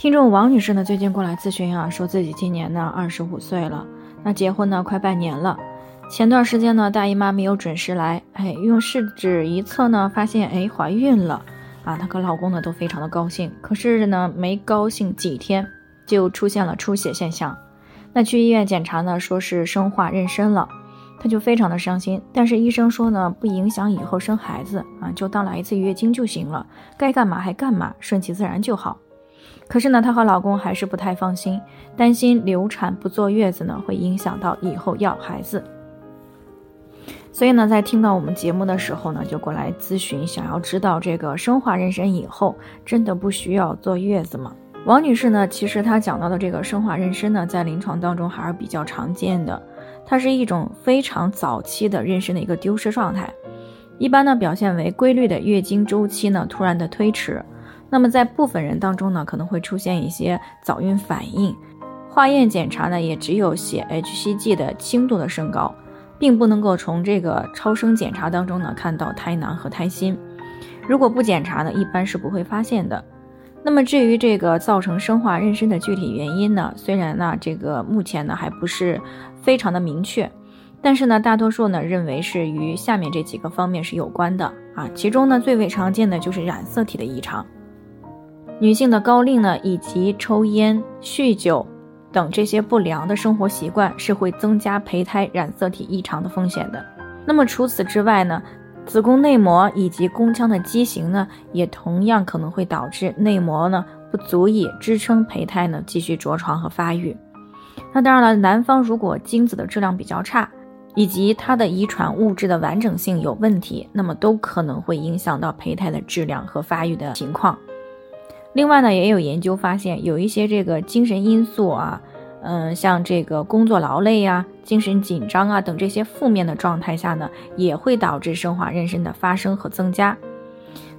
听众王女士呢，最近过来咨询啊，说自己今年呢二十五岁了，那结婚呢快半年了，前段时间呢大姨妈没有准时来，哎，用试纸一测呢，发现哎怀孕了，啊，她和老公呢都非常的高兴，可是呢没高兴几天就出现了出血现象，那去医院检查呢，说是生化妊娠了。她就非常的伤心，但是医生说呢，不影响以后生孩子。啊，就当来一次月经就行了，该干嘛还干嘛，顺其自然就好。可是呢，她和老公还是不太放心，担心流产不坐月子呢，会影响到以后要孩子。所以呢，在听到我们节目的时候呢，就过来咨询，想要知道这个生化妊娠以后真的不需要坐月子吗？王女士呢，其实她讲到的这个生化妊娠呢，在临床当中还是比较常见的。它是一种非常早期的妊娠的一个丢失状态，一般呢表现为规律的月经周期呢突然的推迟，那么在部分人当中呢可能会出现一些早孕反应，化验检查呢也只有血 hCG 的轻度的升高，并不能够从这个超声检查当中呢看到胎囊和胎心，如果不检查呢一般是不会发现的。那么至于这个造成生化妊娠的具体原因呢？虽然呢，这个目前呢还不是非常的明确，但是呢，大多数呢认为是与下面这几个方面是有关的啊。其中呢，最为常见的就是染色体的异常，女性的高龄呢，以及抽烟、酗酒等这些不良的生活习惯是会增加胚胎染色体异常的风险的。那么除此之外呢？子宫内膜以及宫腔的畸形呢，也同样可能会导致内膜呢不足以支撑胚胎呢继续着床和发育。那当然了，男方如果精子的质量比较差，以及他的遗传物质的完整性有问题，那么都可能会影响到胚胎的质量和发育的情况。另外呢，也有研究发现，有一些这个精神因素啊。嗯，像这个工作劳累呀、精神紧张啊等这些负面的状态下呢，也会导致生化妊娠的发生和增加。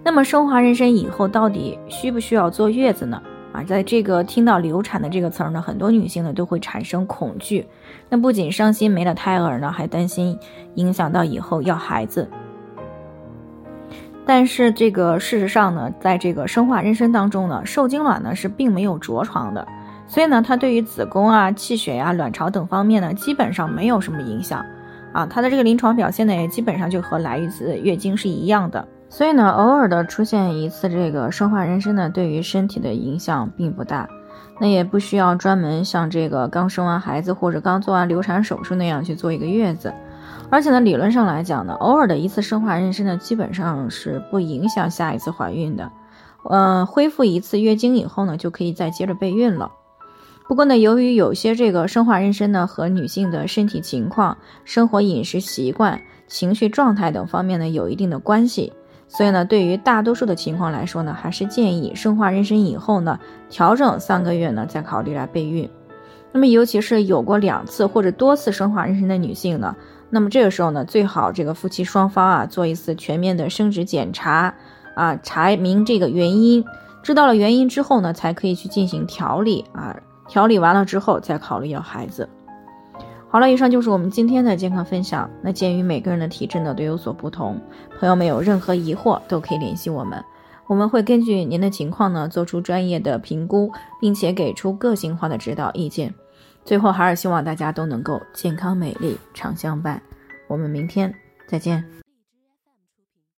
那么生化妊娠以后到底需不需要坐月子呢？啊，在这个听到流产的这个词儿呢，很多女性呢都会产生恐惧。那不仅伤心没了胎儿呢，还担心影响到以后要孩子。但是这个事实上呢，在这个生化妊娠当中呢，受精卵呢是并没有着床的。所以呢，它对于子宫啊、气血呀、卵巢等方面呢，基本上没有什么影响，啊，它的这个临床表现呢，也基本上就和来一次月经是一样的。所以呢，偶尔的出现一次这个生化妊娠呢，对于身体的影响并不大，那也不需要专门像这个刚生完孩子或者刚做完流产手术那样去做一个月子。而且呢，理论上来讲呢，偶尔的一次生化妊娠呢，基本上是不影响下一次怀孕的。呃，恢复一次月经以后呢，就可以再接着备孕了。不过呢，由于有些这个生化妊娠呢和女性的身体情况、生活饮食习惯、情绪状态等方面呢有一定的关系，所以呢，对于大多数的情况来说呢，还是建议生化妊娠以后呢调整三个月呢再考虑来备孕。那么，尤其是有过两次或者多次生化妊娠的女性呢，那么这个时候呢，最好这个夫妻双方啊做一次全面的生殖检查啊，查明这个原因，知道了原因之后呢，才可以去进行调理啊。调理完了之后再考虑要孩子。好了，以上就是我们今天的健康分享。那鉴于每个人的体质呢都有所不同，朋友们有任何疑惑都可以联系我们，我们会根据您的情况呢做出专业的评估，并且给出个性化的指导意见。最后还是希望大家都能够健康美丽常相伴。我们明天再见。